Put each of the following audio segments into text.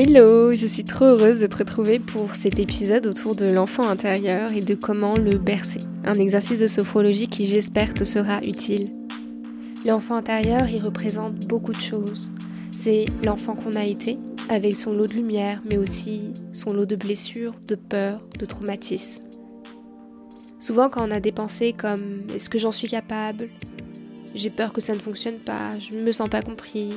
Hello, je suis trop heureuse de te retrouver pour cet épisode autour de l'enfant intérieur et de comment le bercer. Un exercice de sophrologie qui j'espère te sera utile. L'enfant intérieur, il représente beaucoup de choses. C'est l'enfant qu'on a été, avec son lot de lumière, mais aussi son lot de blessures, de peurs, de traumatismes. Souvent quand on a des pensées comme est-ce que j'en suis capable? J'ai peur que ça ne fonctionne pas, je ne me sens pas compris,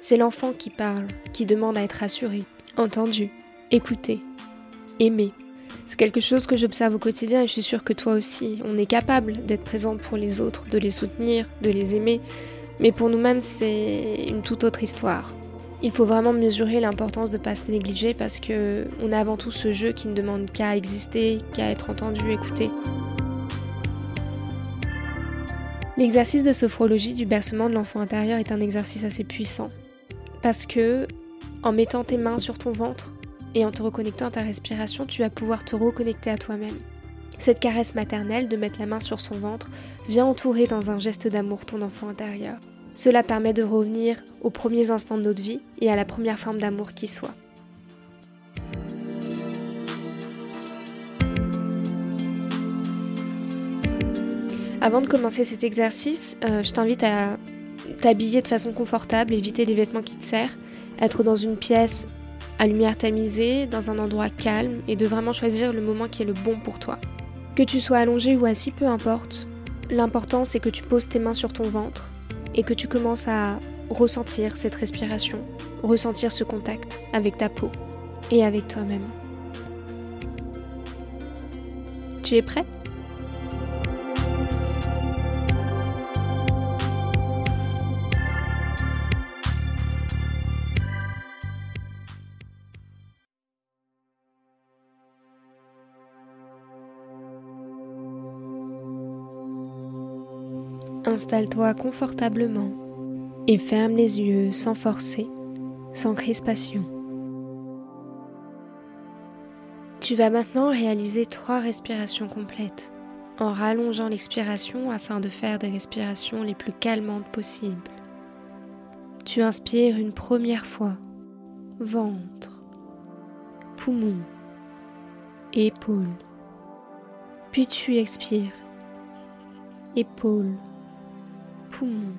c'est l'enfant qui parle, qui demande à être rassuré, entendu, écouté, aimé. C'est quelque chose que j'observe au quotidien et je suis sûre que toi aussi, on est capable d'être présent pour les autres, de les soutenir, de les aimer, mais pour nous-mêmes, c'est une toute autre histoire. Il faut vraiment mesurer l'importance de ne pas se négliger parce que on a avant tout ce jeu qui ne demande qu'à exister, qu'à être entendu, écouté. L'exercice de sophrologie du bercement de l'enfant intérieur est un exercice assez puissant parce que en mettant tes mains sur ton ventre et en te reconnectant à ta respiration, tu vas pouvoir te reconnecter à toi-même. Cette caresse maternelle de mettre la main sur son ventre vient entourer dans un geste d'amour ton enfant intérieur. Cela permet de revenir aux premiers instants de notre vie et à la première forme d'amour qui soit. Avant de commencer cet exercice, euh, je t'invite à t'habiller de façon confortable, éviter les vêtements qui te serrent, être dans une pièce à lumière tamisée, dans un endroit calme et de vraiment choisir le moment qui est le bon pour toi. Que tu sois allongé ou assis, peu importe. L'important c'est que tu poses tes mains sur ton ventre et que tu commences à ressentir cette respiration, ressentir ce contact avec ta peau et avec toi-même. Tu es prêt? Installe-toi confortablement et ferme les yeux sans forcer, sans crispation. Tu vas maintenant réaliser trois respirations complètes en rallongeant l'expiration afin de faire des respirations les plus calmantes possibles. Tu inspires une première fois, ventre, poumon, épaule. Puis tu expires, épaule, poumon,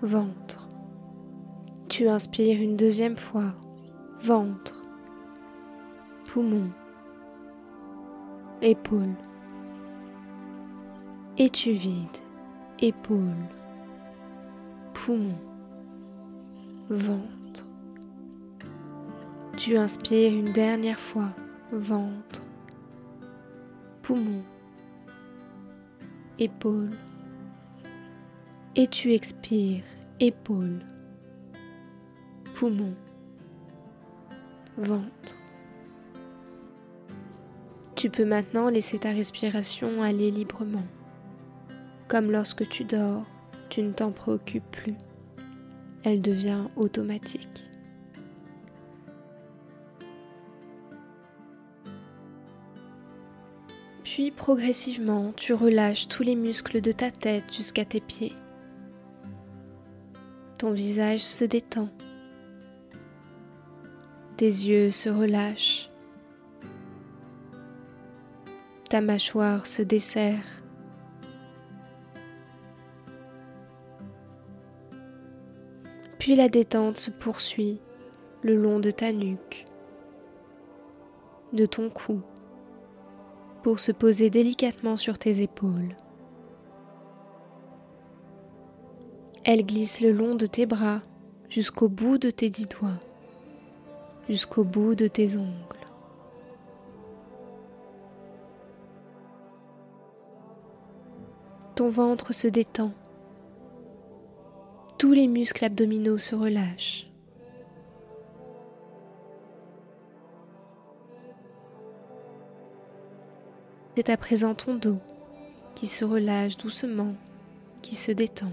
ventre. Tu inspires une deuxième fois, ventre, poumon, épaule. Et tu vides, épaule, poumon, ventre. Tu inspires une dernière fois, ventre, poumon, épaule et tu expires épaule, poumon, ventre. Tu peux maintenant laisser ta respiration aller librement. Comme lorsque tu dors, tu ne t'en préoccupes plus. Elle devient automatique. Puis progressivement, tu relâches tous les muscles de ta tête jusqu'à tes pieds. Ton visage se détend. Tes yeux se relâchent. Ta mâchoire se desserre. Puis la détente se poursuit le long de ta nuque, de ton cou, pour se poser délicatement sur tes épaules. Elle glisse le long de tes bras jusqu'au bout de tes dix doigts, jusqu'au bout de tes ongles. Ton ventre se détend. Tous les muscles abdominaux se relâchent. C'est à présent ton dos qui se relâche doucement, qui se détend.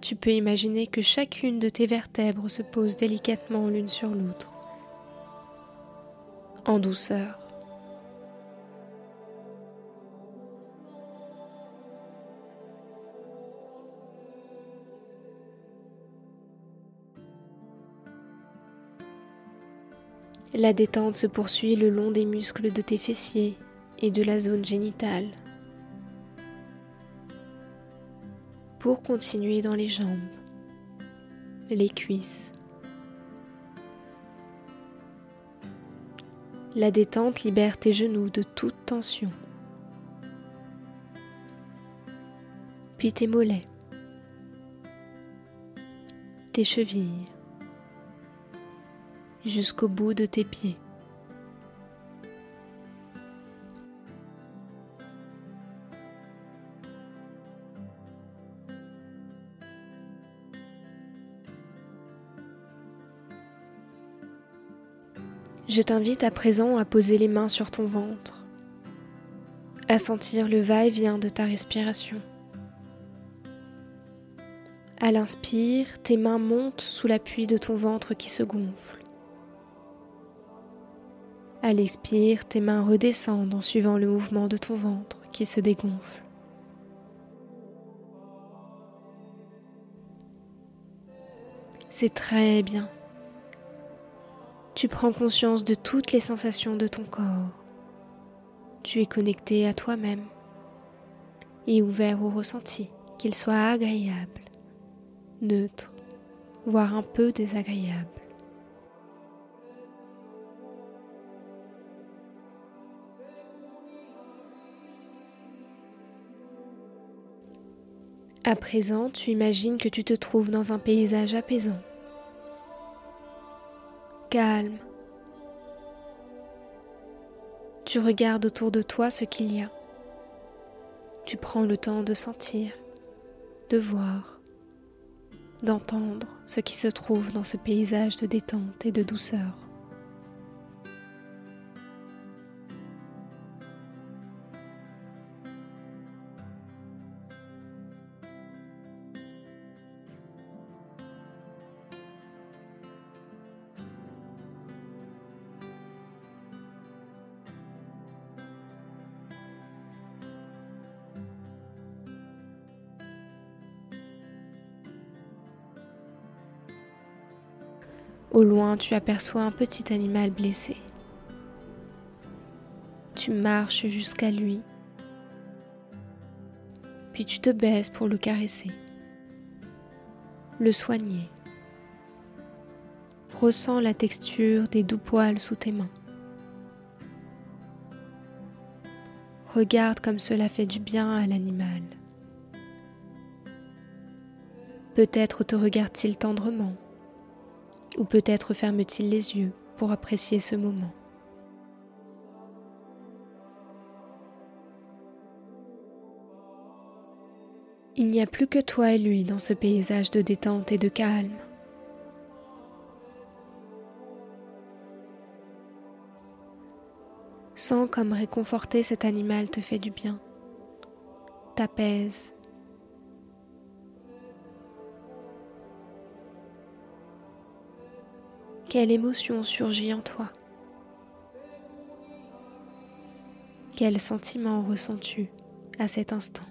Tu peux imaginer que chacune de tes vertèbres se pose délicatement l'une sur l'autre, en douceur. La détente se poursuit le long des muscles de tes fessiers et de la zone génitale. Pour continuer dans les jambes, les cuisses. La détente libère tes genoux de toute tension. Puis tes mollets, tes chevilles, jusqu'au bout de tes pieds. Je t'invite à présent à poser les mains sur ton ventre, à sentir le va-et-vient de ta respiration. À l'inspire, tes mains montent sous l'appui de ton ventre qui se gonfle. À l'expire, tes mains redescendent en suivant le mouvement de ton ventre qui se dégonfle. C'est très bien. Tu prends conscience de toutes les sensations de ton corps. Tu es connecté à toi-même et ouvert au ressenti, qu'il soit agréable, neutre, voire un peu désagréable. À présent, tu imagines que tu te trouves dans un paysage apaisant, calme. Tu regardes autour de toi ce qu'il y a. Tu prends le temps de sentir, de voir, d'entendre ce qui se trouve dans ce paysage de détente et de douceur. Au loin, tu aperçois un petit animal blessé. Tu marches jusqu'à lui, puis tu te baisses pour le caresser, le soigner. Ressens la texture des doux poils sous tes mains. Regarde comme cela fait du bien à l'animal. Peut-être te regarde-t-il tendrement ou peut-être ferme-t-il les yeux pour apprécier ce moment. Il n'y a plus que toi et lui dans ce paysage de détente et de calme. Sens comme réconforter cet animal te fait du bien, t'apaise Quelle émotion surgit en toi Quel sentiment ressens-tu à cet instant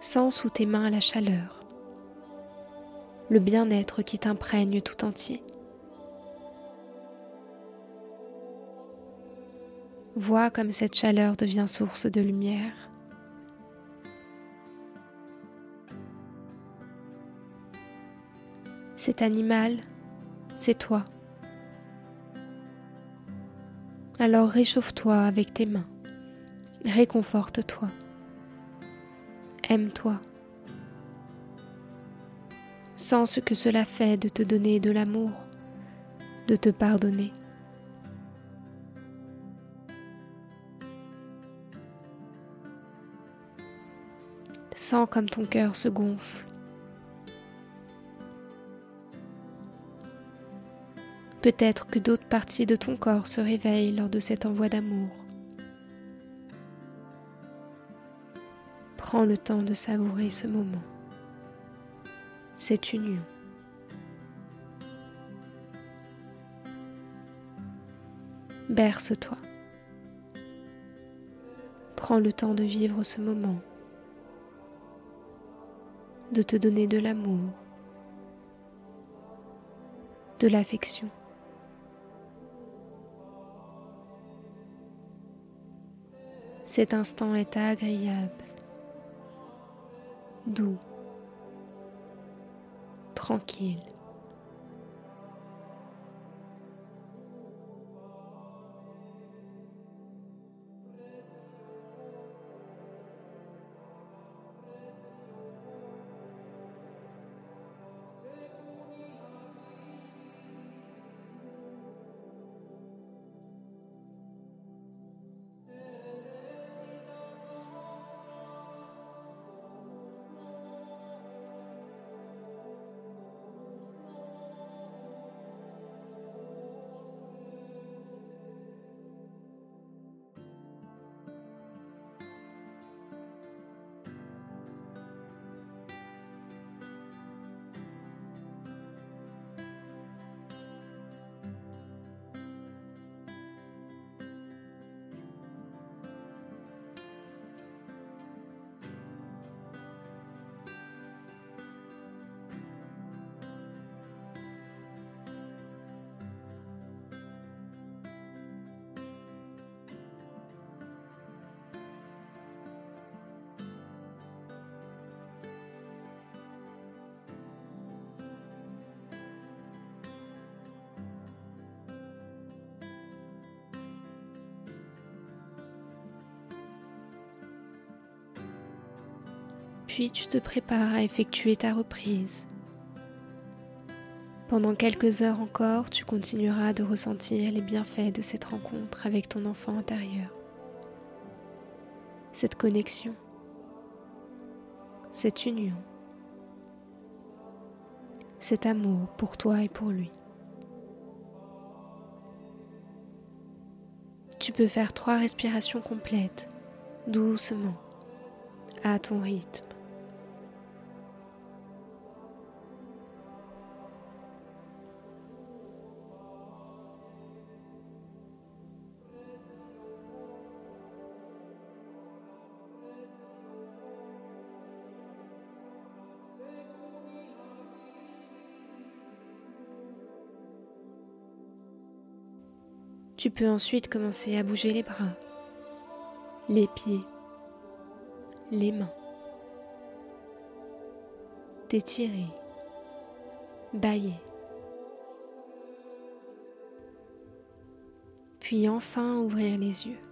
Sens sous tes mains la chaleur, le bien-être qui t'imprègne tout entier. Vois comme cette chaleur devient source de lumière. Cet animal, c'est toi. Alors réchauffe-toi avec tes mains. Réconforte-toi. Aime-toi. Sens ce que cela fait de te donner de l'amour, de te pardonner. Sens comme ton cœur se gonfle. Peut-être que d'autres parties de ton corps se réveillent lors de cet envoi d'amour. Prends le temps de savourer ce moment, cette union. Berce-toi. Prends le temps de vivre ce moment, de te donner de l'amour, de l'affection. Cet instant est agréable, doux, tranquille. Puis tu te prépares à effectuer ta reprise. Pendant quelques heures encore, tu continueras de ressentir les bienfaits de cette rencontre avec ton enfant intérieur. Cette connexion, cette union, cet amour pour toi et pour lui. Tu peux faire trois respirations complètes, doucement, à ton rythme. Tu peux ensuite commencer à bouger les bras, les pieds, les mains, t'étirer, bailler. Puis enfin ouvrir les yeux.